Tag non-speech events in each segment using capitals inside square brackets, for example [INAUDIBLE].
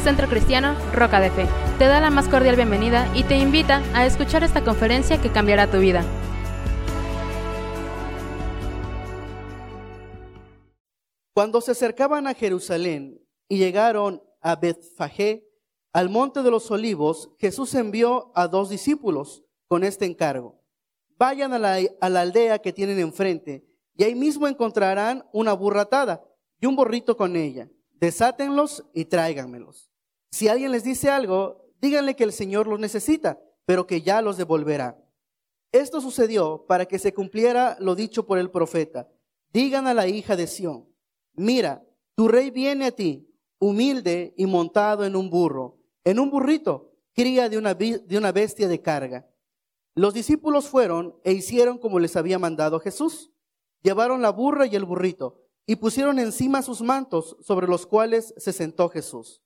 Centro Cristiano Roca de Fe te da la más cordial bienvenida y te invita a escuchar esta conferencia que cambiará tu vida. Cuando se acercaban a Jerusalén y llegaron a Betfagé, al monte de los olivos, Jesús envió a dos discípulos con este encargo. Vayan a la, aldea que tienen enfrente y ahí mismo encontrarán una burra atada y un borrito con ella. Desátenlos y tráiganmelos. Si alguien les dice algo, díganle que el Señor los necesita, pero que ya los devolverá. Esto sucedió para que se cumpliera lo dicho por el profeta. Digan a la hija de Sión, mira, tu rey viene a ti, humilde y montado en un burro, en un burrito, cría de una, de una bestia de carga. Los discípulos fueron e hicieron como les había mandado Jesús. Llevaron la burra y el burrito y pusieron encima sus mantos sobre los cuales se sentó Jesús.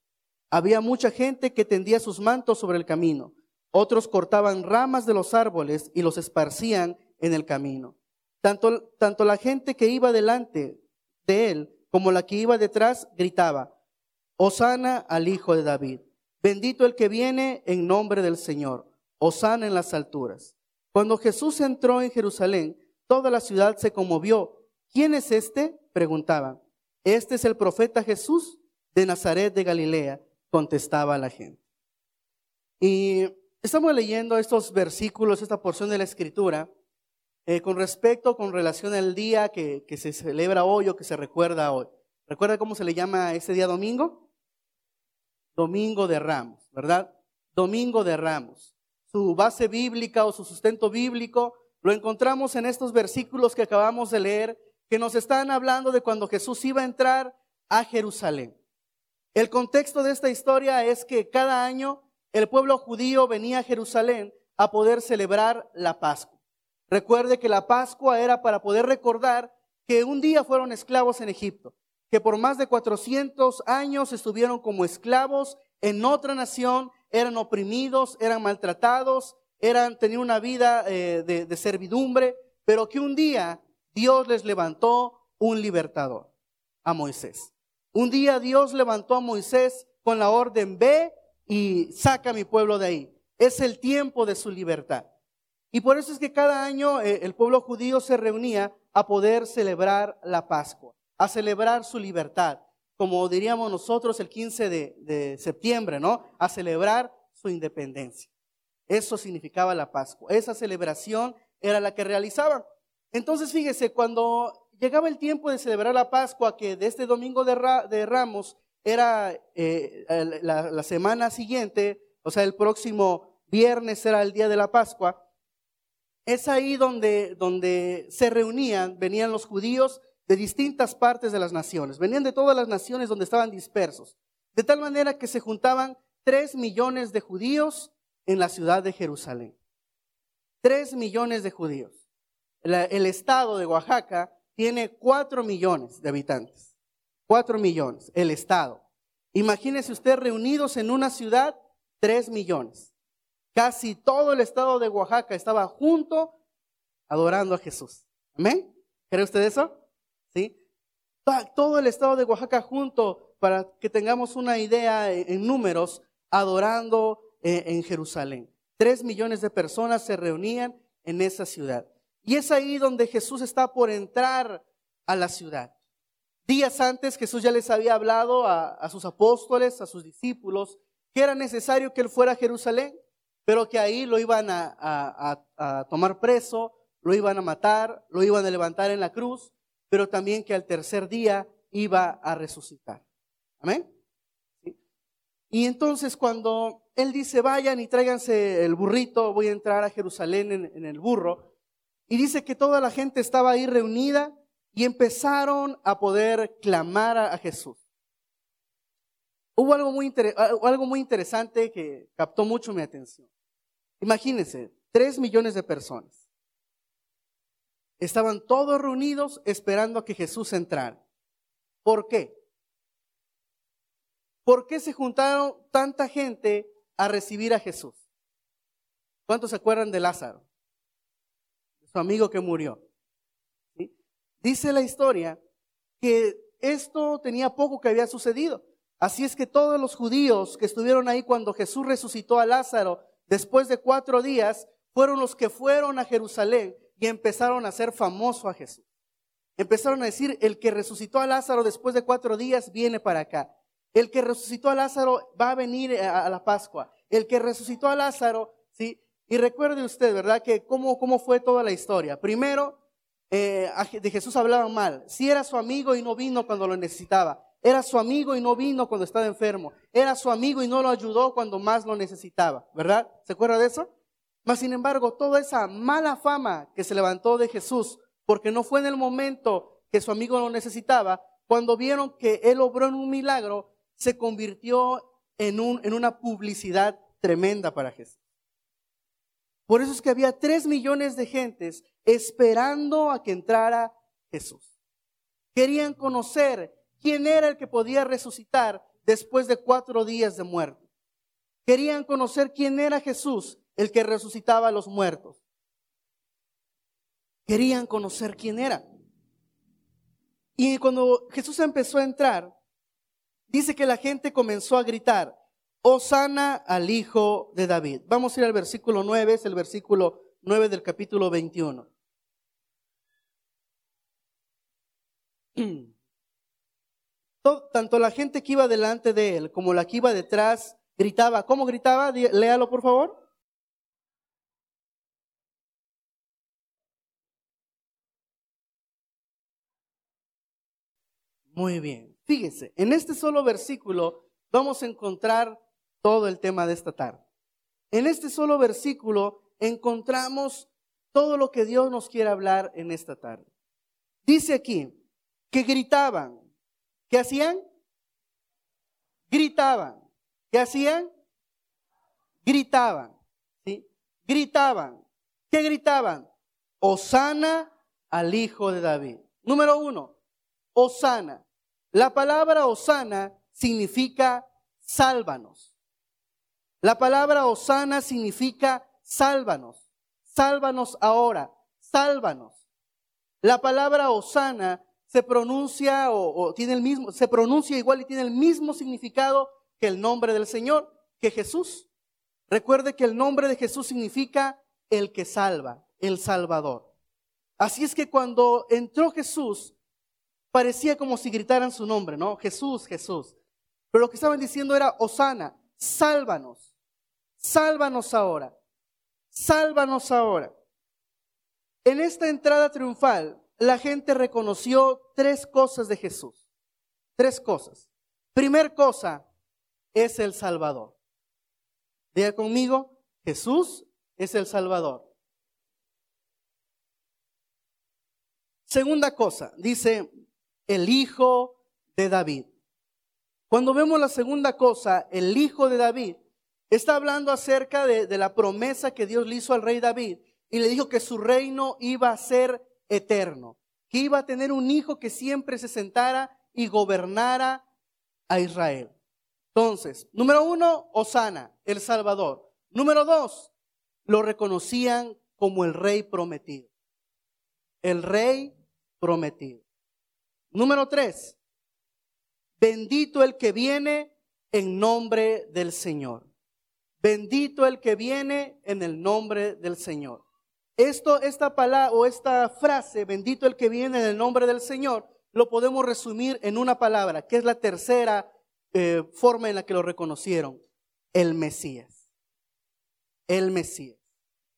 Había mucha gente que tendía sus mantos sobre el camino. Otros cortaban ramas de los árboles y los esparcían en el camino. Tanto, tanto la gente que iba delante de él como la que iba detrás gritaba, Osana al Hijo de David. Bendito el que viene en nombre del Señor. Osana en las alturas. Cuando Jesús entró en Jerusalén, toda la ciudad se conmovió. ¿Quién es este? preguntaban. Este es el profeta Jesús de Nazaret de Galilea, contestaba la gente. Y estamos leyendo estos versículos, esta porción de la escritura, eh, con respecto, con relación al día que, que se celebra hoy o que se recuerda hoy. ¿Recuerda cómo se le llama ese día domingo? Domingo de Ramos, ¿verdad? Domingo de Ramos. Su base bíblica o su sustento bíblico lo encontramos en estos versículos que acabamos de leer, que nos están hablando de cuando Jesús iba a entrar a Jerusalén. El contexto de esta historia es que cada año el pueblo judío venía a Jerusalén a poder celebrar la Pascua. Recuerde que la Pascua era para poder recordar que un día fueron esclavos en Egipto, que por más de 400 años estuvieron como esclavos en otra nación, eran oprimidos, eran maltratados, eran, tenían una vida eh, de, de servidumbre, pero que un día Dios les levantó un libertador, a Moisés. Un día Dios levantó a Moisés con la orden, ve y saca a mi pueblo de ahí. Es el tiempo de su libertad. Y por eso es que cada año eh, el pueblo judío se reunía a poder celebrar la Pascua, a celebrar su libertad, como diríamos nosotros el 15 de, de septiembre, ¿no? A celebrar su independencia. Eso significaba la Pascua. Esa celebración era la que realizaban. Entonces, fíjese, cuando llegaba el tiempo de celebrar la Pascua, que de este domingo de, Ramos era eh, la, semana siguiente, o sea, el próximo viernes era el día de la Pascua, es ahí donde, donde se reunían, venían los judíos de distintas partes de las naciones, venían de todas las naciones donde estaban dispersos, de tal manera que se juntaban tres millones de judíos en la ciudad de Jerusalén. Tres millones de judíos. el estado de Oaxaca tiene cuatro millones de habitantes. Cuatro millones, el estado. Imagínese usted reunidos en una ciudad, tres millones. Casi todo el estado de Oaxaca estaba junto adorando a Jesús. ¿Amén? ¿Cree usted eso? ¿Sí? Todo el estado de Oaxaca junto, para que tengamos una idea en números, adorando eh, en Jerusalén. Tres millones de personas se reunían en esa ciudad. Y es ahí donde Jesús está por entrar a la ciudad. Días antes Jesús ya les había hablado a, sus apóstoles, a sus discípulos, que era necesario que él fuera a Jerusalén, pero que ahí lo iban a, tomar preso, lo iban a matar, lo iban a levantar en la cruz, pero también que al tercer día iba a resucitar. Amén. Y entonces cuando él dice, vayan y tráiganse el burrito, voy a entrar a Jerusalén en, el burro, y dice que toda la gente estaba ahí reunida y empezaron a poder clamar a, Jesús. Hubo algo muy, algo muy interesante que captó mucho mi atención. Imagínense, tres millones de personas. Estaban todos reunidos esperando a que Jesús entrara. ¿Por qué? ¿Por qué se juntaron tanta gente a recibir a Jesús? ¿Cuántos se acuerdan de Lázaro? Su amigo que murió. Dice la historia que esto tenía poco que había sucedido. Así es que todos los judíos que estuvieron ahí cuando Jesús resucitó a Lázaro después de cuatro días, fueron los que fueron a Jerusalén y empezaron a hacer famoso a Jesús. Empezaron a decir, el que resucitó a Lázaro después de cuatro días viene para acá. El que resucitó a Lázaro va a venir a, la Pascua. El que resucitó a Lázaro, ¿sí? Y recuerde usted, ¿verdad? Que cómo, cómo fue toda la historia. Primero, eh, de Jesús hablaban mal. Si era su amigo y no vino cuando lo necesitaba. Era su amigo y no vino cuando estaba enfermo. Era su amigo y no lo ayudó cuando más lo necesitaba. ¿Verdad? ¿Se acuerda de eso? Mas, sin embargo, toda esa mala fama que se levantó de Jesús, porque no fue en el momento que su amigo lo necesitaba, cuando vieron que él obró en un milagro, se convirtió en, un, en una publicidad tremenda para Jesús. Por eso es que había tres millones de gentes esperando a que entrara Jesús. Querían conocer quién era el que podía resucitar después de cuatro días de muerte. Querían conocer quién era Jesús, el que resucitaba a los muertos. Querían conocer quién era. Y cuando Jesús empezó a entrar, dice que la gente comenzó a gritar, Osana al Hijo de David. Vamos a ir al versículo 9, es el versículo 9 del capítulo 21. [CLEARS THROAT] Tanto la gente que iba delante de él como la que iba detrás gritaba. ¿Cómo gritaba? Léalo por favor. Muy bien. Fíjese, en este solo versículo vamos a encontrar todo el tema de esta tarde. En este solo versículo encontramos todo lo que Dios nos quiere hablar en esta tarde. Dice aquí que gritaban. ¿Qué hacían? Gritaban. ¿Qué hacían? Gritaban. ¿sí? Gritaban. ¿Qué gritaban? Osana al Hijo de David. Número uno, Osana. La palabra Osana significa sálvanos. La palabra Osana significa sálvanos. Sálvanos ahora. Sálvanos. La palabra Osana se pronuncia o, tiene el mismo, se pronuncia igual y tiene el mismo significado que el nombre del Señor, que Jesús. Recuerde que el nombre de Jesús significa el que salva, el Salvador. Así es que cuando entró Jesús, parecía como si gritaran su nombre, ¿no? Jesús, Jesús. Pero lo que estaban diciendo era, Osana, sálvanos, sálvanos ahora, sálvanos ahora. En esta entrada triunfal, la gente reconoció tres cosas de Jesús. Tres cosas. Primer cosa es el Salvador. Diga conmigo, Jesús es el Salvador. Segunda cosa, dice el Hijo de David. Cuando vemos la segunda cosa, el hijo de David, está hablando acerca de, la promesa que Dios le hizo al rey David y le dijo que su reino iba a ser eterno, que iba a tener un hijo que siempre se sentara y gobernara a Israel. Entonces, número uno, Osana, el Salvador. Número dos, lo reconocían como el rey prometido. El rey prometido. Número tres, Bendito el que viene en nombre del Señor. Bendito el que viene en el nombre del Señor. Esto, esta palabra o esta frase, bendito el que viene en el nombre del Señor, lo podemos resumir en una palabra, que es la tercera eh, forma en la que lo reconocieron. El Mesías. El Mesías.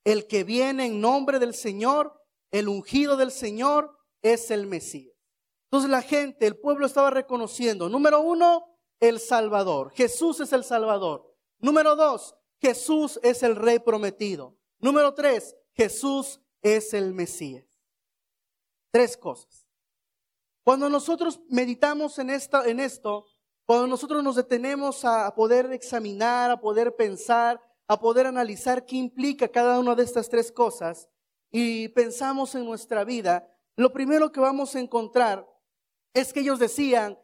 El que viene en nombre del Señor, el ungido del Señor, es el Mesías. Entonces la gente, el pueblo estaba reconociendo, número uno, el Salvador. Jesús es el Salvador. Número dos, Jesús es el Rey prometido. Número tres, Jesús es el Mesías. Tres cosas. Cuando nosotros meditamos en, en esto, cuando nosotros nos detenemos a poder examinar, a poder pensar, a poder analizar qué implica cada una de estas tres cosas y pensamos en nuestra vida, lo primero que vamos a encontrar es que ellos decían,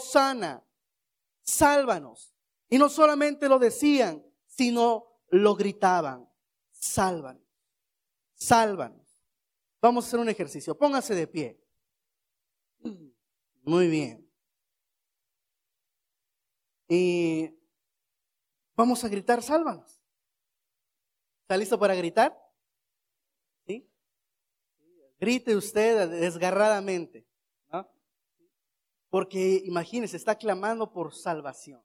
sana, sálvanos. Y no solamente lo decían, sino lo gritaban, sálvanos, sálvanos. Vamos a hacer un ejercicio, póngase de pie. Muy bien. Y vamos a gritar, sálvanos. ¿Está listo para gritar? ¿Sí? Grite usted desgarradamente. Porque imagínese, está clamando por salvación.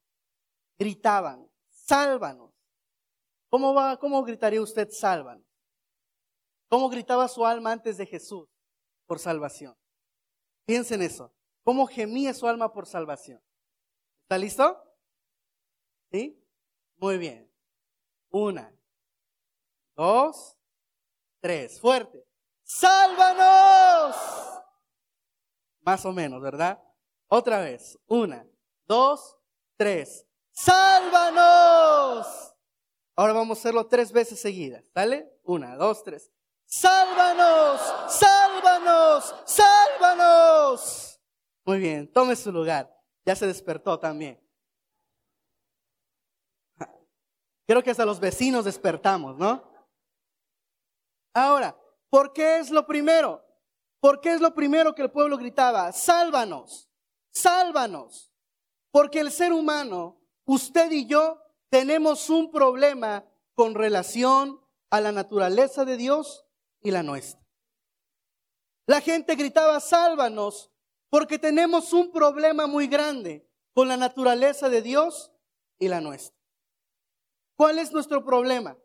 Gritaban, sálvanos. ¿Cómo, va, ¿Cómo gritaría usted, sálvanos? ¿Cómo gritaba su alma antes de Jesús por salvación? Piensen eso. ¿Cómo gemía su alma por salvación? ¿Está listo? ¿Sí? Muy bien. Una, dos, tres. Fuerte. ¡Sálvanos! Más o menos, ¿verdad? Otra vez. Una, dos, tres. ¡Sálvanos! Ahora vamos a hacerlo tres veces seguidas. ¿Sale? Una, dos, tres. ¡Sálvanos! ¡Sálvanos! ¡Sálvanos! Muy bien, tome su lugar. Ya se despertó también. Creo que hasta los vecinos despertamos, ¿no? Ahora, ¿por qué es lo primero? ¿Por qué es lo primero que el pueblo gritaba? Sálvanos, sálvanos. Porque el ser humano, usted y yo, tenemos un problema con relación a la naturaleza de Dios y la nuestra. La gente gritaba, sálvanos, porque tenemos un problema muy grande con la naturaleza de Dios y la nuestra. ¿Cuál es nuestro problema?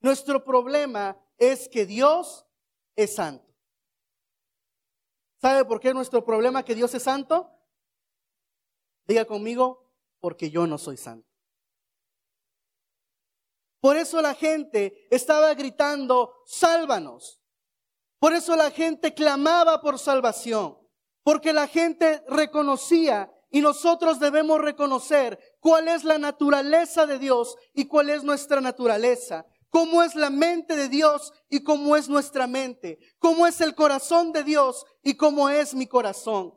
Nuestro problema es que Dios es santo. ¿Sabe por qué nuestro problema que Dios es santo? Diga conmigo, porque yo no soy santo. Por eso la gente estaba gritando, sálvanos. Por eso la gente clamaba por salvación. Porque la gente reconocía y nosotros debemos reconocer cuál es la naturaleza de Dios y cuál es nuestra naturaleza. Cómo es la mente de Dios y cómo es nuestra mente. Cómo es el corazón de Dios y cómo es mi corazón.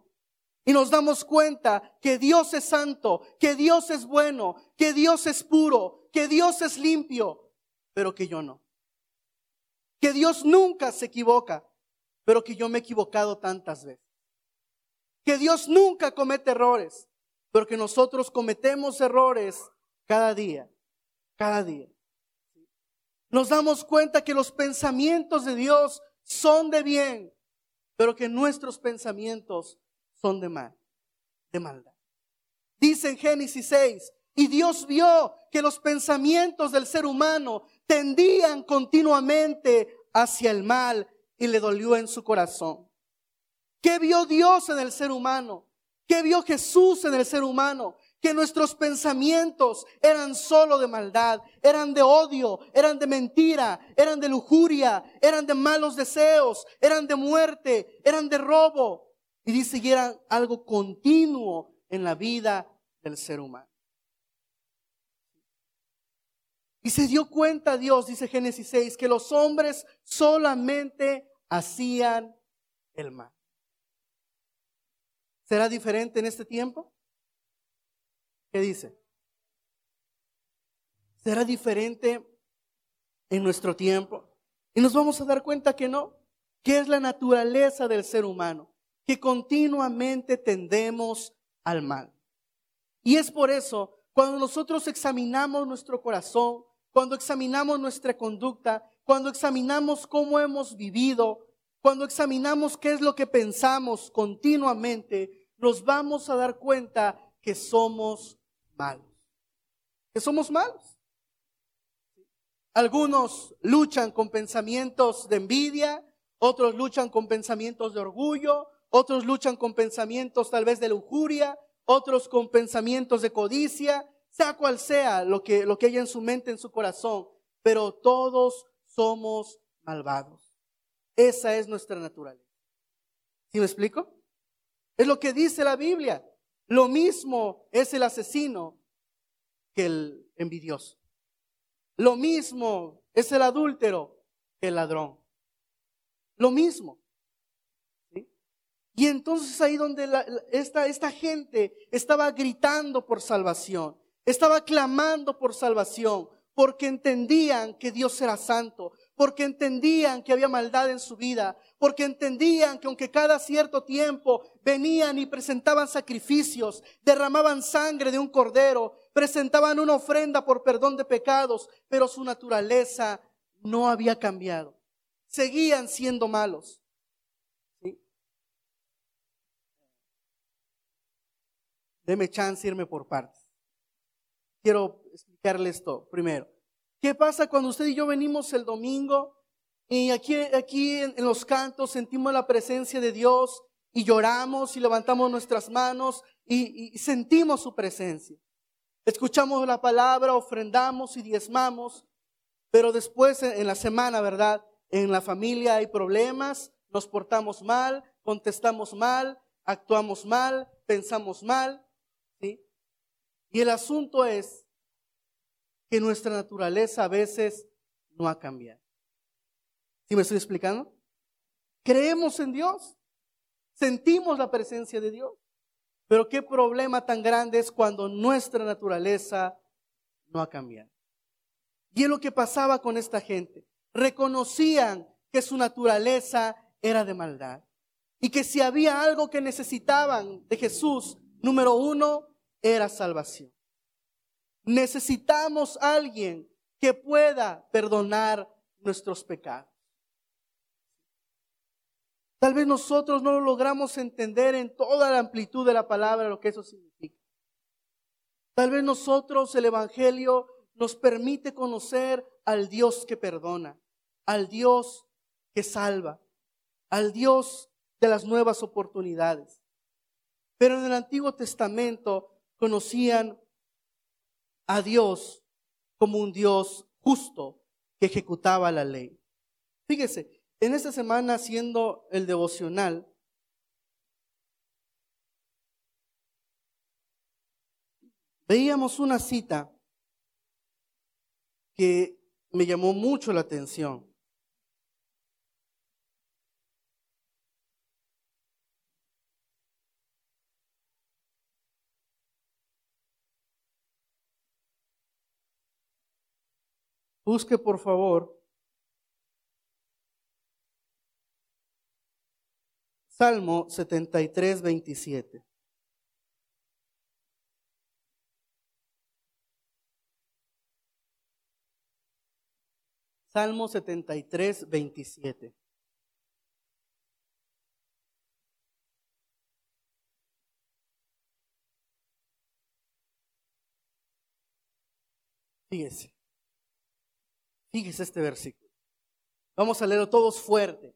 Y nos damos cuenta que Dios es santo, que Dios es bueno, que Dios es puro, que Dios es limpio, pero que yo no. Que Dios nunca se equivoca, pero que yo me he equivocado tantas veces. Que Dios nunca comete errores, pero que nosotros cometemos errores cada día, cada día. Nos damos cuenta que los pensamientos de Dios son de bien, pero que nuestros pensamientos son de mal, de maldad. Dice en Génesis 6, y Dios vio que los pensamientos del ser humano tendían continuamente hacia el mal y le dolió en su corazón. ¿Qué vio Dios en el ser humano? ¿Qué vio Jesús en el ser humano? Que nuestros pensamientos eran solo de maldad, eran de odio, eran de mentira, eran de lujuria, eran de malos deseos, eran de muerte, eran de robo. Y dice que eran algo continuo en la vida del ser humano. Y se dio cuenta Dios, dice Génesis 6, que los hombres solamente hacían el mal. ¿Será diferente en este tiempo? ¿Qué dice? ¿Será diferente en nuestro tiempo? Y nos vamos a dar cuenta que no, que es la naturaleza del ser humano, que continuamente tendemos al mal. Y es por eso, cuando nosotros examinamos nuestro corazón, cuando examinamos nuestra conducta, cuando examinamos cómo hemos vivido, cuando examinamos qué es lo que pensamos continuamente, nos vamos a dar cuenta que somos malos. Que somos malos. Algunos luchan con pensamientos de envidia, otros luchan con pensamientos de orgullo, otros luchan con pensamientos tal vez de lujuria, otros con pensamientos de codicia, sea cual sea lo que, lo que haya en su mente, en su corazón, pero todos somos malvados. Esa es nuestra naturaleza. ¿Sí me explico? Es lo que dice la Biblia. Lo mismo es el asesino que el envidioso. Lo mismo es el adúltero que el ladrón. Lo mismo. Y entonces ahí donde esta, esta gente estaba gritando por salvación. Estaba clamando por salvación porque entendían que Dios era santo, porque entendían que había maldad en su vida, porque entendían que aunque cada cierto tiempo venían y presentaban sacrificios, derramaban sangre de un cordero, presentaban una ofrenda por perdón de pecados, pero su naturaleza no había cambiado. Seguían siendo malos. Deme chance irme por partes. Quiero explicarle esto primero. ¿Qué pasa cuando usted y yo venimos el domingo y aquí, aquí en, los cantos sentimos la presencia de Dios y lloramos y levantamos nuestras manos y sentimos su presencia? Escuchamos la palabra, ofrendamos y diezmamos, pero después en la semana, ¿verdad? En la familia hay problemas, nos portamos mal, contestamos mal, actuamos mal, pensamos mal. Y el asunto es que nuestra naturaleza a veces no ha cambiado. ¿Sí me estoy explicando? Creemos en Dios, sentimos la presencia de Dios, pero qué problema tan grande es cuando nuestra naturaleza no ha cambiado. Y es lo que pasaba con esta gente. Reconocían que su naturaleza era de maldad. Y que si había algo que necesitaban de Jesús, número uno, era salvación. Necesitamos a alguien que pueda perdonar nuestros pecados. Tal vez nosotros no lo logramos entender en toda la amplitud de la palabra lo que eso significa. Tal vez nosotros el Evangelio nos permite conocer al Dios que perdona, al Dios que salva, al Dios de las nuevas oportunidades. Pero en el Antiguo Testamento conocían a Dios como un Dios justo que ejecutaba la ley. Fíjese, en esta semana haciendo el devocional, veíamos una cita que me llamó mucho la atención. Busque por favor Salmo 73, 27. Salmo 73, 27. Fíjese. Fíjese este versículo. Vamos a leerlo todos fuerte.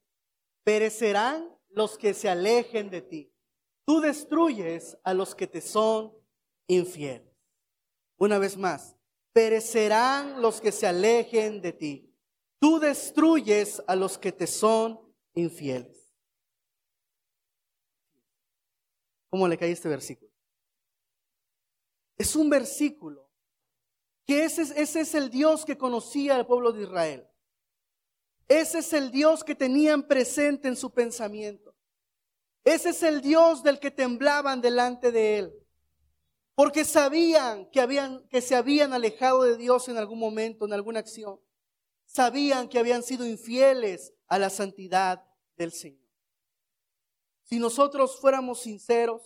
Perecerán los que se alejen de ti. Tú destruyes a los que te son infieles. Una vez más, perecerán los que se alejen de ti. Tú destruyes a los que te son infieles. ¿Cómo le cae este versículo? Es un versículo que ese, es el Dios que conocía al pueblo de Israel. Ese es el Dios que tenían presente en su pensamiento. Ese es el Dios del que temblaban delante de él. Porque sabían que, habían, que se habían alejado de Dios en algún momento, en alguna acción. Sabían que habían sido infieles a la santidad del Señor. Si nosotros fuéramos sinceros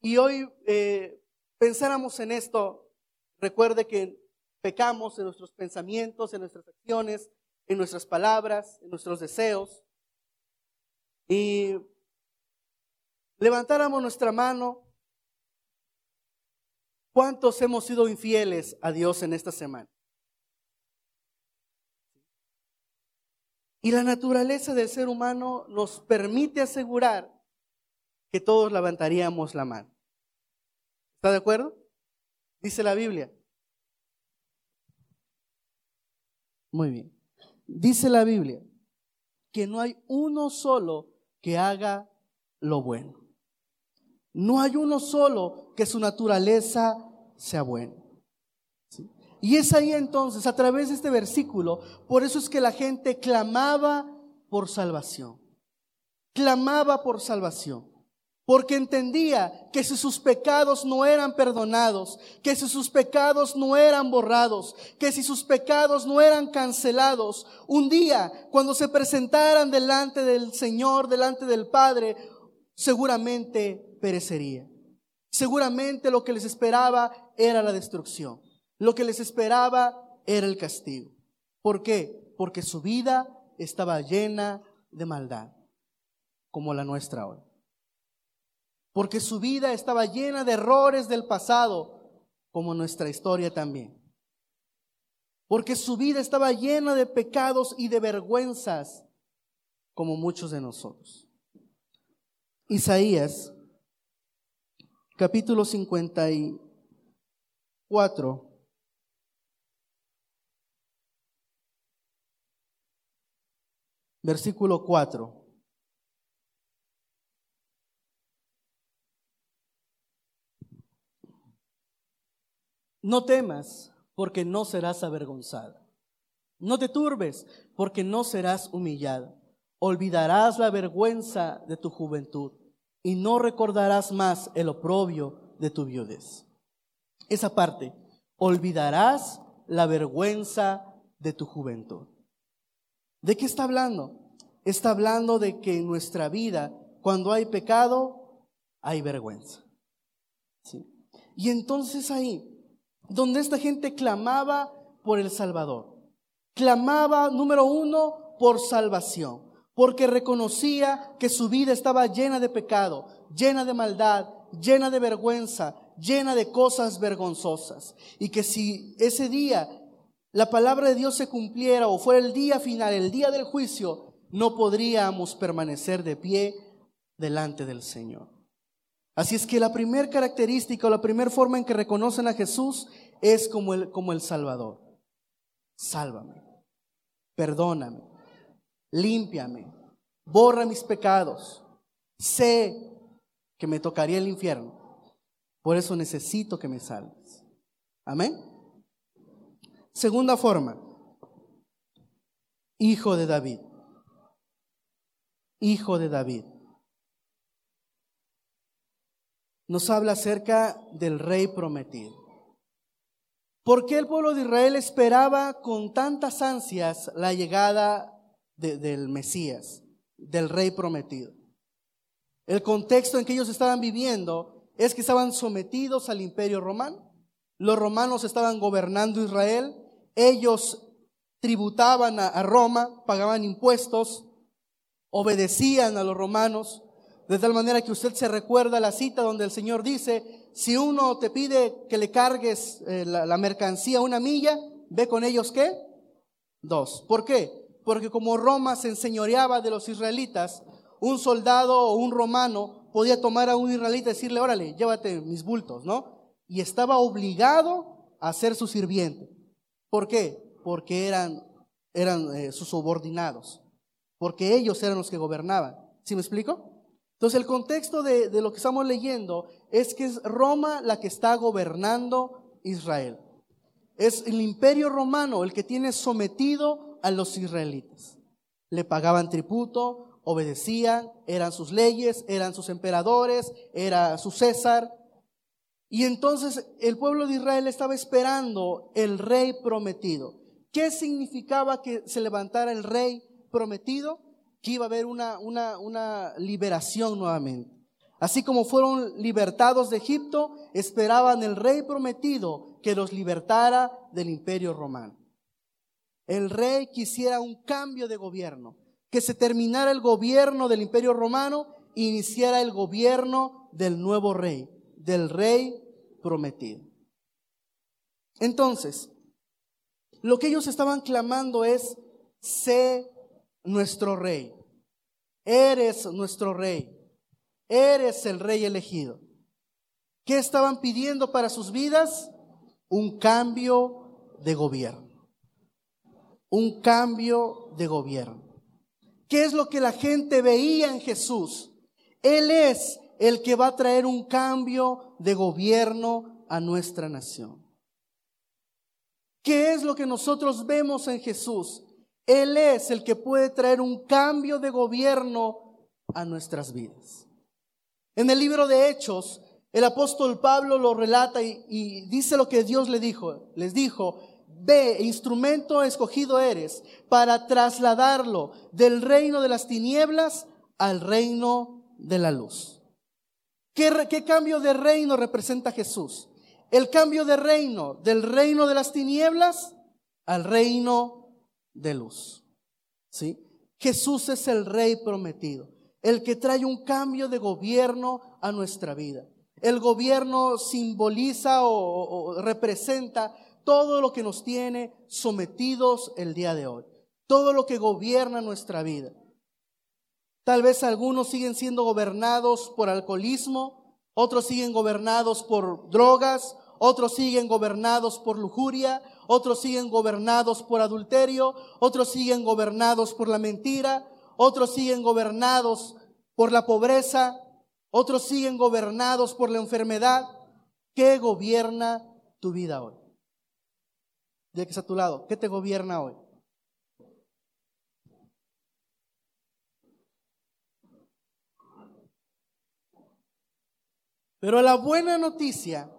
y hoy eh, pensáramos en esto, recuerde que pecamos en nuestros pensamientos, en nuestras acciones, en nuestras palabras, en nuestros deseos, y levantáramos nuestra mano, ¿cuántos hemos sido infieles a Dios en esta semana? Y la naturaleza del ser humano nos permite asegurar que todos levantaríamos la mano. ¿Está de acuerdo? Dice la Biblia. Muy bien dice la Biblia que no hay uno solo que haga lo bueno. No hay uno solo que su naturaleza sea buena. Y es ahí entonces, a través de este versículo, por eso es que la gente clamaba por salvación. Clamaba por salvación porque entendía que si sus pecados no eran perdonados, que si sus pecados no eran borrados, que si sus pecados no eran cancelados, un día cuando se presentaran delante del Señor, delante del Padre, seguramente perecería. Seguramente lo que les esperaba era la destrucción. Lo que les esperaba era el castigo. ¿Por qué? Porque su vida estaba llena de maldad, como la nuestra hoy. Porque su vida estaba llena de errores del pasado, como nuestra historia también. Porque su vida estaba llena de pecados y de vergüenzas, como muchos de nosotros. Isaías, capítulo 54. Versículo 4. No temas, porque no serás avergonzada. No te turbes, porque no serás humillada. Olvidarás la vergüenza de tu juventud y no recordarás más el oprobio de tu viudez. Esa parte, olvidarás la vergüenza de tu juventud. ¿De qué está hablando? Está hablando de que en nuestra vida, cuando hay pecado, hay vergüenza. Y entonces ahí, donde esta gente clamaba por el Salvador, clamaba, número uno, por salvación, porque reconocía que su vida estaba llena de pecado, llena de maldad, llena de vergüenza, llena de cosas vergonzosas. Y que si ese día la palabra de Dios se cumpliera o fuera el día final, el día del juicio, no podríamos permanecer de pie delante del Señor. Así es que la primera característica o la primera forma en que reconocen a Jesús es como el, como el Salvador. Sálvame, perdóname, límpiame, borra mis pecados. Sé que me tocaría el infierno. Por eso necesito que me salves. Amén. Segunda forma, hijo de David. Hijo de David. Nos habla acerca del rey prometido. ¿Por qué el pueblo de Israel esperaba con tantas ansias la llegada del Mesías, del rey prometido? El contexto en que ellos estaban viviendo es que estaban sometidos al imperio romano. Los romanos estaban gobernando Israel ellos tributaban a, Roma, pagaban impuestos, obedecían a los romanos, de tal manera que usted se recuerda la cita donde el Señor dice, si uno te pide que le cargues eh, la, mercancía una milla, ve con ellos qué? Dos. ¿Por qué? Porque como Roma se enseñoreaba de los israelitas, un soldado o un romano podía tomar a un israelita y decirle, órale, llévate mis bultos, ¿no? Y estaba obligado a ser su sirviente. ¿Por qué? Porque eran, eran eh, sus subordinados, porque ellos eran los que gobernaban. ¿Sí me explico? Entonces el contexto de, de lo que estamos leyendo es que es Roma la que está gobernando Israel. Es el imperio romano el que tiene sometido a los israelitas. Le pagaban tributo, obedecían, eran sus leyes, eran sus emperadores, era su César, y entonces el pueblo de Israel estaba esperando el rey prometido. ¿Qué significaba que se levantara el rey prometido? Que iba a haber una, una, una liberación nuevamente. Así como fueron libertados de Egipto, esperaban el rey prometido que los libertara del imperio romano. El rey quisiera un cambio de gobierno, que se terminara el gobierno del imperio romano e iniciara el gobierno del nuevo rey, del rey prometido. Entonces, lo que ellos estaban clamando es, sé nuestro rey, eres nuestro rey, eres el rey elegido. ¿Qué estaban pidiendo para sus vidas? Un cambio de gobierno. Un cambio de gobierno. ¿Qué es lo que la gente veía en Jesús? Él es el que va a traer un cambio de gobierno a nuestra nación. ¿Qué es lo que nosotros vemos en Jesús? Él es el que puede traer un cambio de gobierno a nuestras vidas. En el libro de Hechos, el apóstol Pablo lo relata y, dice lo que Dios le dijo. Les dijo, ve, instrumento escogido eres para trasladarlo del reino de las tinieblas al reino de la luz. ¿Qué, ¿Qué cambio de reino representa Jesús? El cambio de reino, del reino de las tinieblas al reino de luz. ¿Sí? Jesús es el rey prometido, el que trae un cambio de gobierno a nuestra vida. El gobierno simboliza o, representa todo lo que nos tiene sometidos el día de hoy, todo lo que gobierna nuestra vida. Tal vez algunos siguen siendo gobernados por alcoholismo, otros siguen gobernados por drogas, otros siguen gobernados por lujuria, otros siguen gobernados por adulterio, otros siguen gobernados por la mentira, otros siguen gobernados por la pobreza, otros siguen gobernados por la enfermedad. ¿Qué gobierna tu vida hoy? De que está a tu lado, ¿qué te gobierna hoy? Pero la buena noticia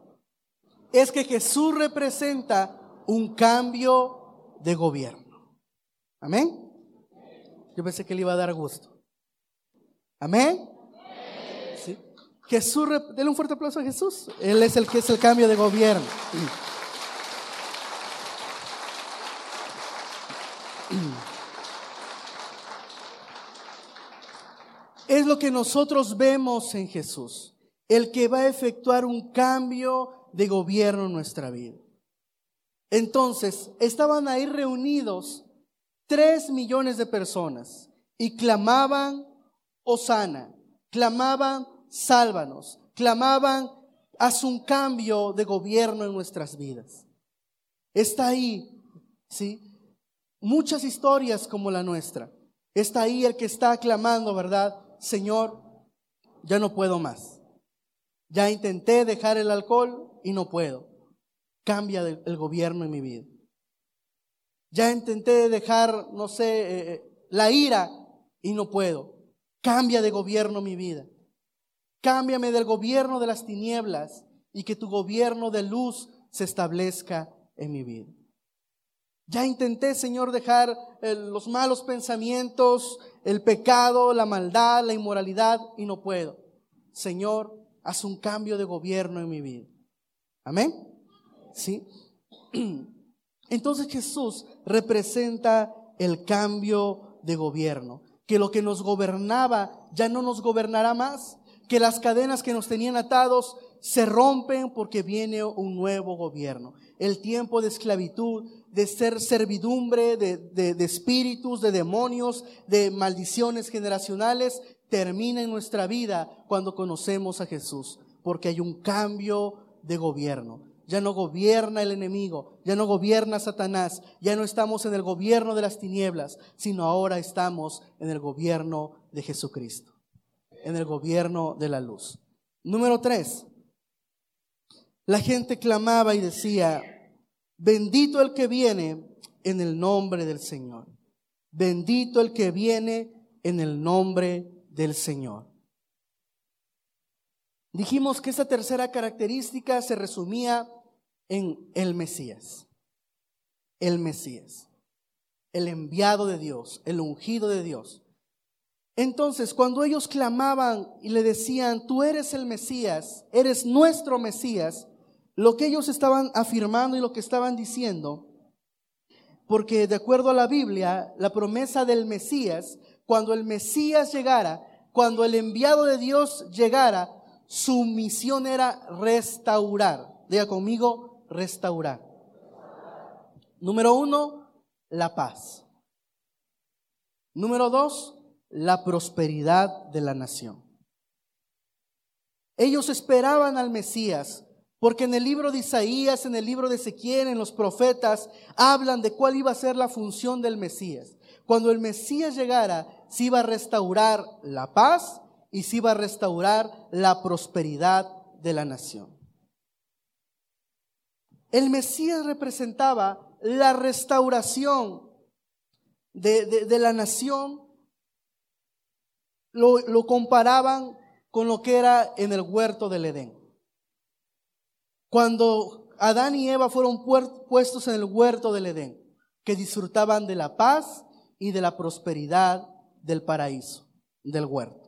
es que Jesús representa un cambio de gobierno. Amén. Yo pensé que le iba a dar gusto. Amén. Jesús, denle un fuerte aplauso a Jesús. Él es el que es el cambio de gobierno. Es lo que nosotros vemos en Jesús, el que va a efectuar un cambio de gobierno en nuestra vida. Entonces, estaban ahí reunidos tres millones de personas y clamaban, Osana, clamaban, sálvanos, clamaban, haz un cambio de gobierno en nuestras vidas. Está ahí, ¿sí? Muchas historias como la nuestra. Está ahí el que está clamando, ¿verdad? Señor, ya no puedo más. Ya intenté dejar el alcohol y no puedo. Cambia el gobierno en mi vida. Ya intenté dejar, no sé, eh, eh, la ira y no puedo. Cambia de gobierno mi vida. Cámbiame del gobierno de las tinieblas y que tu gobierno de luz se establezca en mi vida. Ya intenté, Señor, dejar eh, los malos pensamientos, el pecado, la maldad, la inmoralidad y no puedo. Señor, haz un cambio de gobierno en mi vida. Amén. ¿Sí? Entonces Jesús representa el cambio de gobierno, que lo que nos gobernaba ya no nos gobernará más, que las cadenas que nos tenían atados se rompen porque viene un nuevo gobierno. El tiempo de esclavitud, de ser servidumbre, de, de, espíritus, de demonios, de maldiciones generacionales, termina en nuestra vida cuando conocemos a Jesús, porque hay un cambio de gobierno. Ya no gobierna el enemigo, ya no gobierna Satanás, ya no estamos en el gobierno de las tinieblas, sino ahora estamos en el gobierno de Jesucristo, en el gobierno de la luz. Número tres, la gente clamaba y decía, bendito el que viene en el nombre del Señor, bendito el que viene en el nombre del Señor. Dijimos que esa tercera característica se resumía en el Mesías. El Mesías. El enviado de Dios, el ungido de Dios. Entonces, cuando ellos clamaban y le decían, tú eres el Mesías, eres nuestro Mesías, lo que ellos estaban afirmando y lo que estaban diciendo, porque de acuerdo a la Biblia, la promesa del Mesías, cuando el Mesías llegara, cuando el enviado de Dios llegara, su misión era restaurar. Diga conmigo, restaurar. Número uno, la paz. Número dos, la prosperidad de la nación. Ellos esperaban al Mesías, porque en el libro de Isaías, en el libro de Ezequiel, en los profetas, hablan de cuál iba a ser la función del Mesías. Cuando el Mesías llegara, se iba a restaurar la paz y se iba a restaurar la prosperidad de la nación. El Mesías representaba la restauración de, la nación. Lo, lo comparaban con lo que era en el huerto del Edén. Cuando Adán y Eva fueron puestos en el huerto del Edén, que disfrutaban de la paz y de la prosperidad del paraíso, del huerto.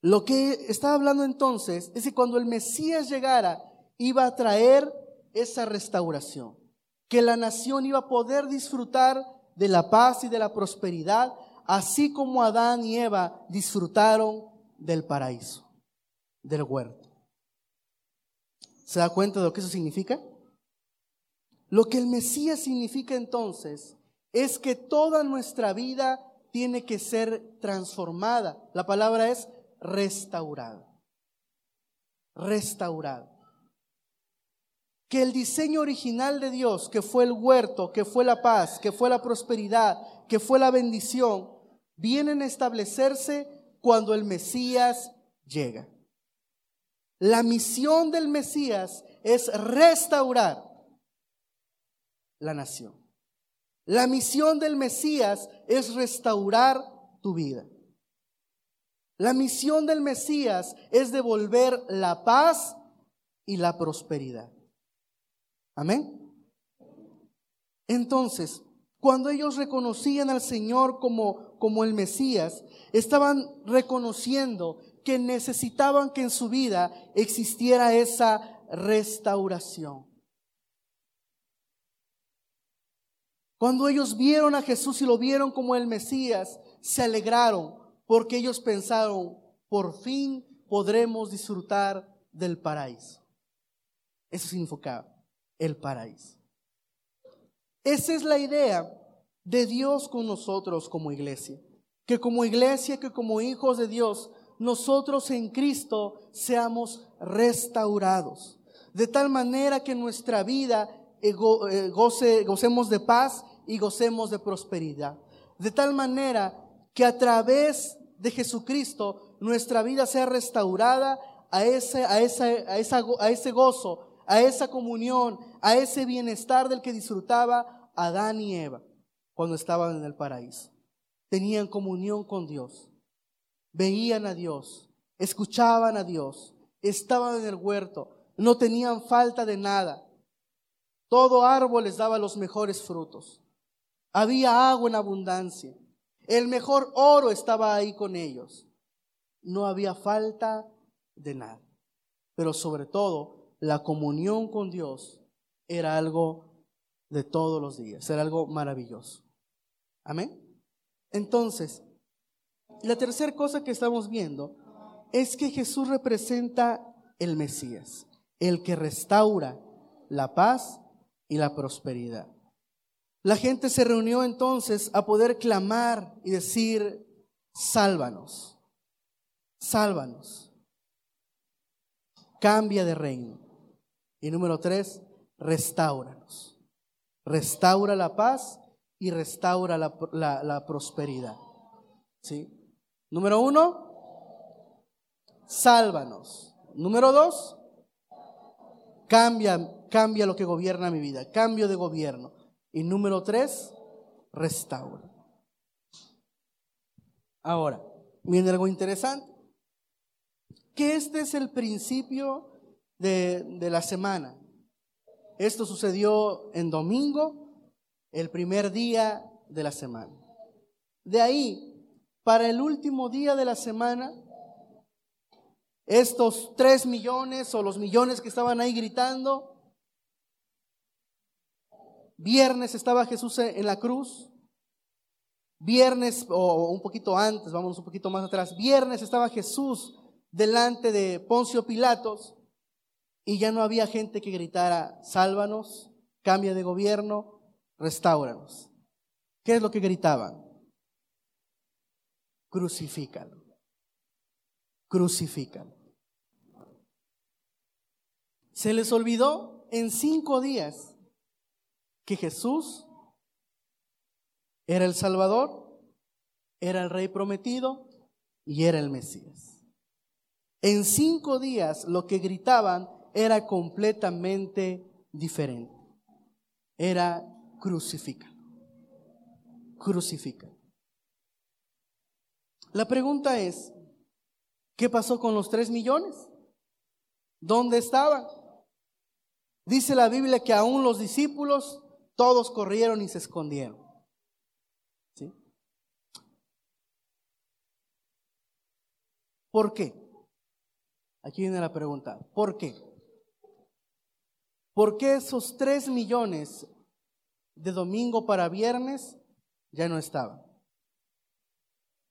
Lo que estaba hablando entonces es que cuando el Mesías llegara, iba a traer esa restauración, que la nación iba a poder disfrutar de la paz y de la prosperidad, así como Adán y Eva disfrutaron del paraíso, del huerto. ¿Se da cuenta de lo que eso significa? Lo que el Mesías significa entonces es que toda nuestra vida tiene que ser transformada. La palabra es restaurada. Restaurada. Que el diseño original de Dios, que fue el huerto, que fue la paz, que fue la prosperidad, que fue la bendición, vienen a establecerse cuando el Mesías llega. La misión del Mesías es restaurar la nación. La misión del Mesías es restaurar tu vida. La misión del Mesías es devolver la paz y la prosperidad. Amén. Entonces, cuando ellos reconocían al Señor como, como el Mesías, estaban reconociendo que necesitaban que en su vida existiera esa restauración. Cuando ellos vieron a Jesús y lo vieron como el Mesías, se alegraron porque ellos pensaron, por fin podremos disfrutar del paraíso. Eso significaba el paraíso. Esa es la idea de Dios con nosotros como iglesia. Que como iglesia, que como hijos de Dios, nosotros en Cristo seamos restaurados. De tal manera que nuestra vida eh, goce, gocemos de paz y gocemos de prosperidad. De tal manera que a través de Jesucristo nuestra vida sea restaurada a ese, a, esa, a, esa, a ese gozo, a esa comunión, a ese bienestar del que disfrutaba Adán y Eva cuando estaban en el paraíso. Tenían comunión con Dios, veían a Dios, escuchaban a Dios, estaban en el huerto, no tenían falta de nada. Todo árbol les daba los mejores frutos. Había agua en abundancia. El mejor oro estaba ahí con ellos. No había falta de nada. Pero sobre todo, la comunión con Dios era algo de todos los días, era algo maravilloso. Amén. Entonces, la tercera cosa que estamos viendo es que Jesús representa el Mesías, el que restaura la paz y la prosperidad. La gente se reunió entonces a poder clamar y decir, sálvanos, sálvanos, cambia de reino. Y número tres, restauranos, restaura la paz y restaura la, prosperidad. ¿Sí? Número uno, sálvanos. Número dos, cambia cambia lo que gobierna mi vida, cambio de gobierno. Y número tres, restaura. Ahora, viene algo interesante, que este es el principio de, de la semana. Esto sucedió en domingo, el primer día de la semana. De ahí, para el último día de la semana, estos tres millones o los millones que estaban ahí gritando, Viernes estaba Jesús en la cruz. Viernes, o un poquito antes, vamos un poquito más atrás. Viernes estaba Jesús delante de Poncio Pilatos y ya no había gente que gritara, sálvanos, cambia de gobierno, restauranos. ¿Qué es lo que gritaban? Crucifícalo. Crucifícalo. Se les olvidó en cinco días que Jesús era el Salvador, era el Rey prometido y era el Mesías. En cinco días lo que gritaban era completamente diferente. Era crucifica. Crucifica. La pregunta es, ¿qué pasó con los tres millones? ¿Dónde estaban? Dice la Biblia que aún los discípulos todos corrieron y se escondieron. ¿Por qué? Aquí viene la pregunta. ¿Por qué? ¿Por qué esos tres millones de domingo para viernes ya no estaban?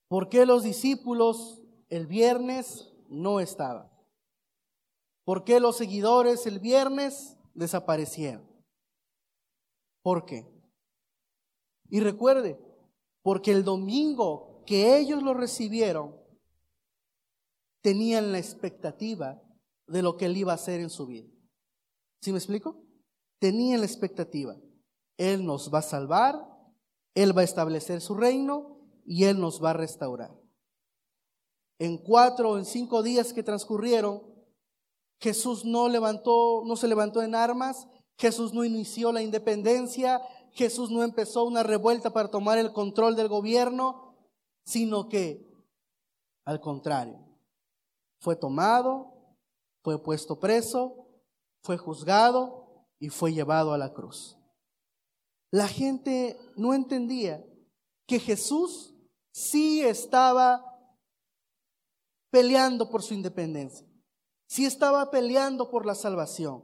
¿Por qué los discípulos el viernes no estaban? ¿Por qué los seguidores el viernes desaparecieron? ¿Por qué? Y recuerde, porque el domingo que ellos lo recibieron, tenían la expectativa de lo que él iba a hacer en su vida. ¿Sí me explico? Tenían la expectativa. Él nos va a salvar, Él va a establecer su reino y Él nos va a restaurar. En cuatro o en cinco días que transcurrieron, Jesús no levantó, no se levantó en armas, Jesús no inició la independencia, Jesús no empezó una revuelta para tomar el control del gobierno, sino que, al contrario, fue tomado, fue puesto preso, fue juzgado y fue llevado a la cruz. La gente no entendía que Jesús sí estaba peleando por su independencia, sí estaba peleando por la salvación,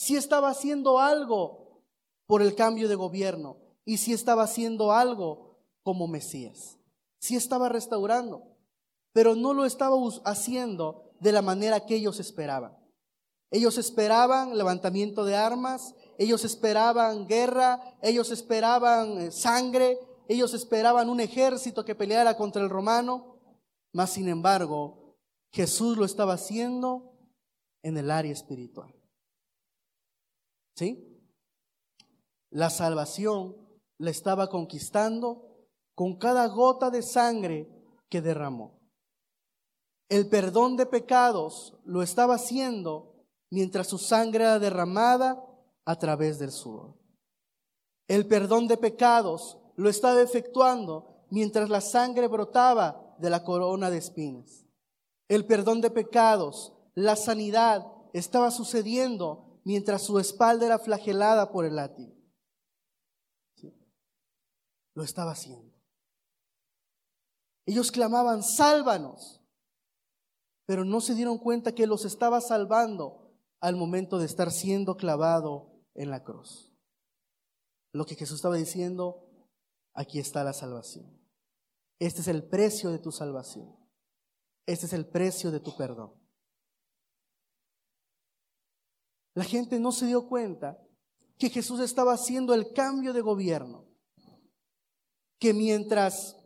sí estaba haciendo algo por el cambio de gobierno y sí estaba haciendo algo como Mesías, sí estaba restaurando pero no lo estaba haciendo de la manera que ellos esperaban. Ellos esperaban levantamiento de armas, ellos esperaban guerra, ellos esperaban eh, sangre, ellos esperaban un ejército que peleara contra el romano, mas sin embargo Jesús lo estaba haciendo en el área espiritual. ¿Sí? La salvación la estaba conquistando con cada gota de sangre que derramó. El perdón de pecados lo estaba haciendo mientras su sangre era derramada a través del sudor. El perdón de pecados lo estaba efectuando mientras la sangre brotaba de la corona de espinas. El perdón de pecados, la sanidad estaba sucediendo mientras su espalda era flagelada por el látigo. Lo estaba haciendo. Ellos clamaban, sálvanos pero no se dieron cuenta que los estaba salvando al momento de estar siendo clavado en la cruz. Lo que Jesús estaba diciendo, aquí está la salvación. Este es el precio de tu salvación. Este es el precio de tu perdón. La gente no se dio cuenta que Jesús estaba haciendo el cambio de gobierno. Que mientras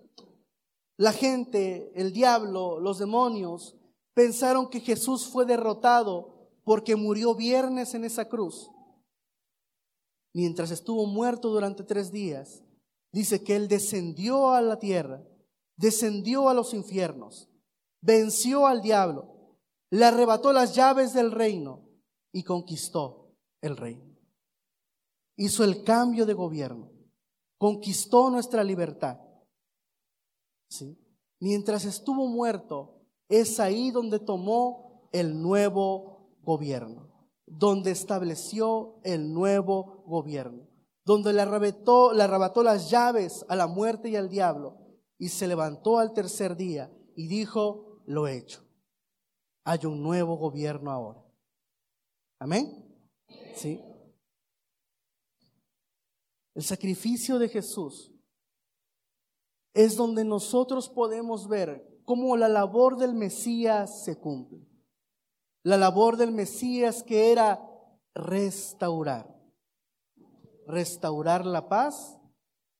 la gente, el diablo, los demonios pensaron que Jesús fue derrotado porque murió viernes en esa cruz. Mientras estuvo muerto durante tres días, dice que Él descendió a la tierra, descendió a los infiernos, venció al diablo, le arrebató las llaves del reino y conquistó el reino. Hizo el cambio de gobierno, conquistó nuestra libertad. ¿Sí? Mientras estuvo muerto, es ahí donde tomó el nuevo gobierno, donde estableció el nuevo gobierno, donde le arrebató, le arrebató las llaves a la muerte y al diablo y se levantó al tercer día y dijo, lo he hecho. Hay un nuevo gobierno ahora. Amén. Sí. El sacrificio de Jesús es donde nosotros podemos ver cómo la labor del Mesías se cumple. La labor del Mesías que era restaurar. Restaurar la paz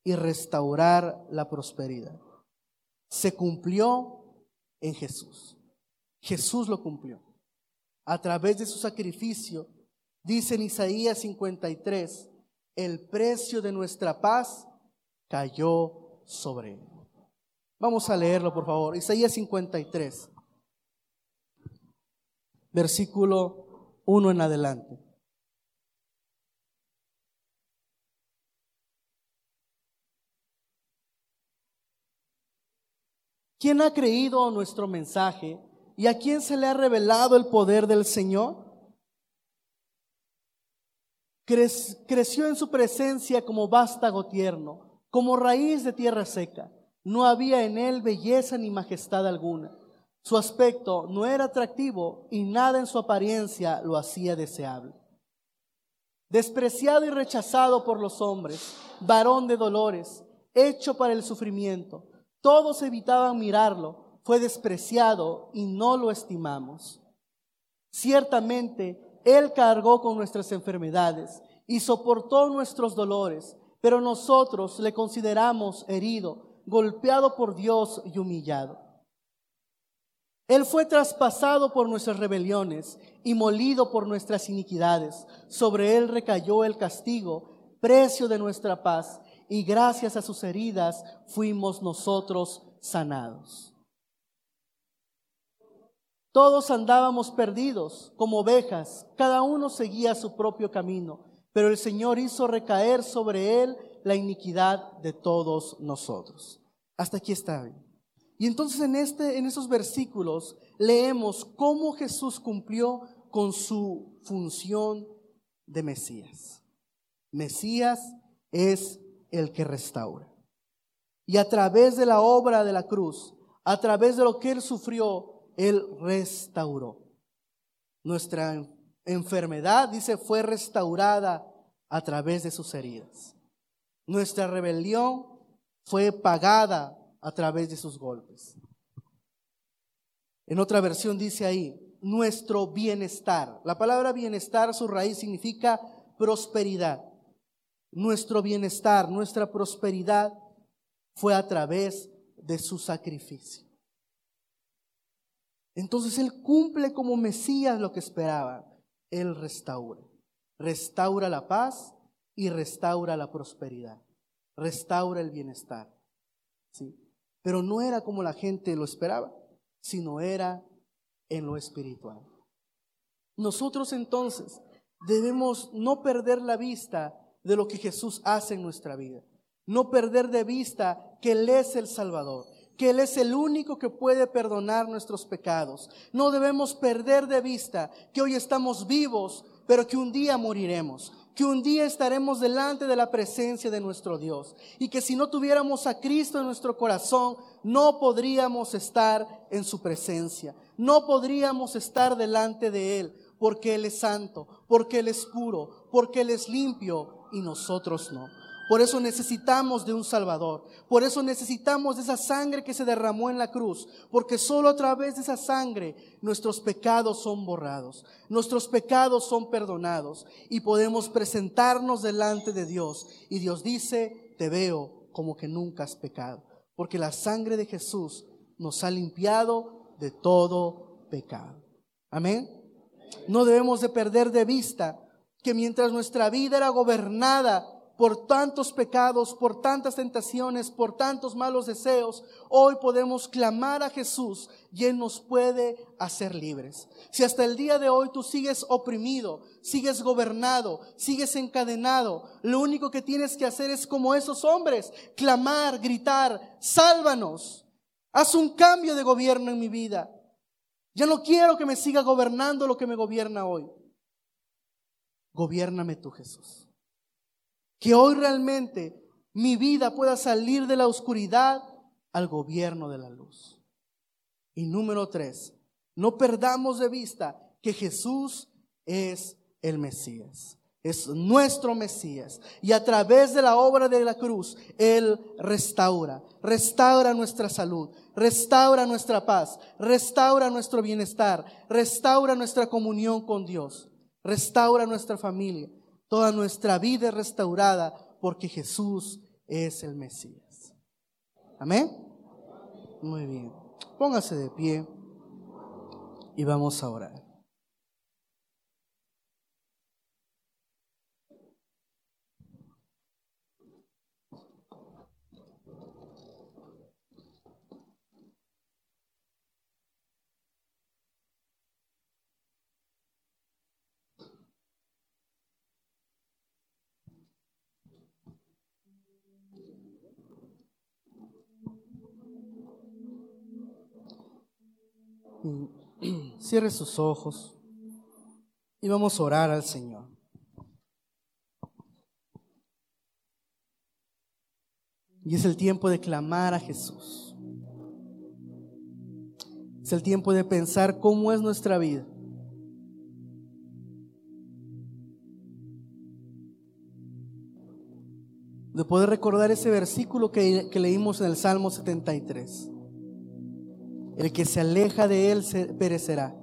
y restaurar la prosperidad. Se cumplió en Jesús. Jesús lo cumplió. A través de su sacrificio, dice en Isaías 53, el precio de nuestra paz cayó sobre él. Vamos a leerlo, por favor. Isaías 53, versículo 1 en adelante. ¿Quién ha creído nuestro mensaje y a quién se le ha revelado el poder del Señor? creció en su presencia como vástago tierno, como raíz de tierra seca no había en él belleza ni majestad alguna. Su aspecto no era atractivo y nada en su apariencia lo hacía deseable. Despreciado y rechazado por los hombres, varón de dolores, hecho para el sufrimiento, todos evitaban mirarlo, fue despreciado y no lo estimamos. Ciertamente, Él cargó con nuestras enfermedades y soportó nuestros dolores, pero nosotros le consideramos herido, golpeado por Dios y humillado. Él fue traspasado por nuestras rebeliones y molido por nuestras iniquidades. Sobre él recayó el castigo, precio de nuestra paz, y gracias a sus heridas fuimos nosotros sanados. Todos andábamos perdidos como ovejas, cada uno seguía su propio camino, pero el Señor hizo recaer sobre él la iniquidad de todos nosotros. Hasta aquí está bien. Y entonces en, este, en esos versículos leemos cómo Jesús cumplió con su función de Mesías. Mesías es el que restaura. Y a través de la obra de la cruz, a través de lo que Él sufrió, Él restauró. Nuestra enfermedad, dice, fue restaurada a través de sus heridas. Nuestra rebelión fue pagada a través de sus golpes. En otra versión dice ahí, nuestro bienestar. La palabra bienestar, su raíz significa prosperidad. Nuestro bienestar, nuestra prosperidad fue a través de su sacrificio. Entonces Él cumple como Mesías lo que esperaba. Él restaura. Restaura la paz y restaura la prosperidad. Restaura el bienestar. ¿Sí? Pero no era como la gente lo esperaba, sino era en lo espiritual. Nosotros entonces debemos no perder la vista de lo que Jesús hace en nuestra vida. No perder de vista que Él es el Salvador, que Él es el único que puede perdonar nuestros pecados. No debemos perder de vista que hoy estamos vivos, pero que un día moriremos que un día estaremos delante de la presencia de nuestro Dios y que si no tuviéramos a Cristo en nuestro corazón, no podríamos estar en su presencia, no podríamos estar delante de Él, porque Él es santo, porque Él es puro, porque Él es limpio y nosotros no. Por eso necesitamos de un Salvador. Por eso necesitamos de esa sangre que se derramó en la cruz. Porque solo a través de esa sangre nuestros pecados son borrados. Nuestros pecados son perdonados. Y podemos presentarnos delante de Dios. Y Dios dice, te veo como que nunca has pecado. Porque la sangre de Jesús nos ha limpiado de todo pecado. Amén. No debemos de perder de vista que mientras nuestra vida era gobernada por tantos pecados, por tantas tentaciones, por tantos malos deseos, hoy podemos clamar a Jesús y Él nos puede hacer libres. Si hasta el día de hoy tú sigues oprimido, sigues gobernado, sigues encadenado, lo único que tienes que hacer es como esos hombres, clamar, gritar, sálvanos, haz un cambio de gobierno en mi vida. Ya no quiero que me siga gobernando lo que me gobierna hoy. Gobiername tú, Jesús. Que hoy realmente mi vida pueda salir de la oscuridad al gobierno de la luz. Y número tres, no perdamos de vista que Jesús es el Mesías. Es nuestro Mesías. Y a través de la obra de la cruz, Él restaura. Restaura nuestra salud. Restaura nuestra paz. Restaura nuestro bienestar. Restaura nuestra comunión con Dios. Restaura nuestra familia. Toda nuestra vida es restaurada porque Jesús es el Mesías. Amén. Muy bien. Póngase de pie y vamos a orar. [CLEARS THROAT] Cierre sus ojos y vamos a orar al Señor. Y es el tiempo de clamar a Jesús. Es el tiempo de pensar cómo es nuestra vida. De poder recordar ese versículo que, que leímos en el Salmo 73. El que se aleja de él perecerá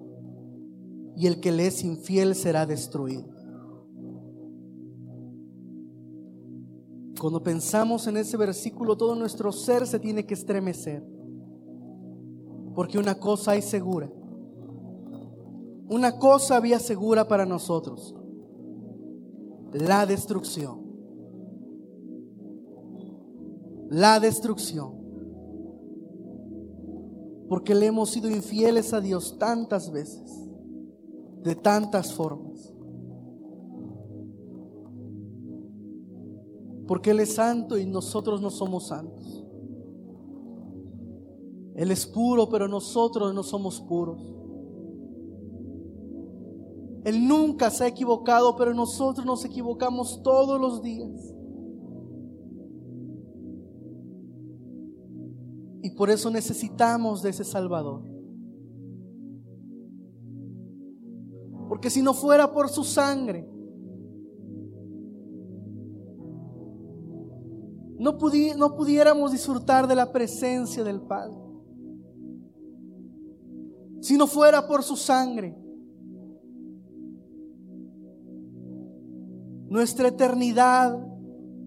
y el que le es infiel será destruido. Cuando pensamos en ese versículo, todo nuestro ser se tiene que estremecer. Porque una cosa hay segura. Una cosa había segura para nosotros. La destrucción. La destrucción. Porque le hemos sido infieles a Dios tantas veces. De tantas formas. Porque Él es santo y nosotros no somos santos. Él es puro, pero nosotros no somos puros. Él nunca se ha equivocado, pero nosotros nos equivocamos todos los días. Por eso necesitamos de ese Salvador. Porque si no fuera por su sangre, no, no pudiéramos disfrutar de la presencia del Padre. Si no fuera por su sangre, nuestra eternidad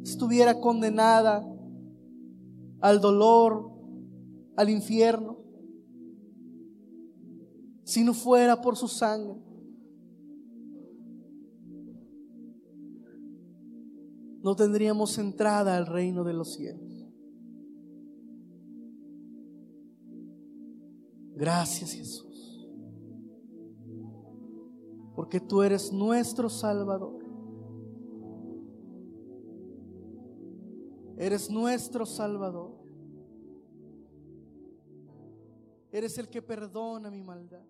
estuviera condenada al dolor, al infierno. Si no fuera por su sangre. no tendríamos entrada al reino de los cielos. Gracias Jesús, porque tú eres nuestro Salvador. Eres nuestro Salvador. Eres el que perdona mi maldad.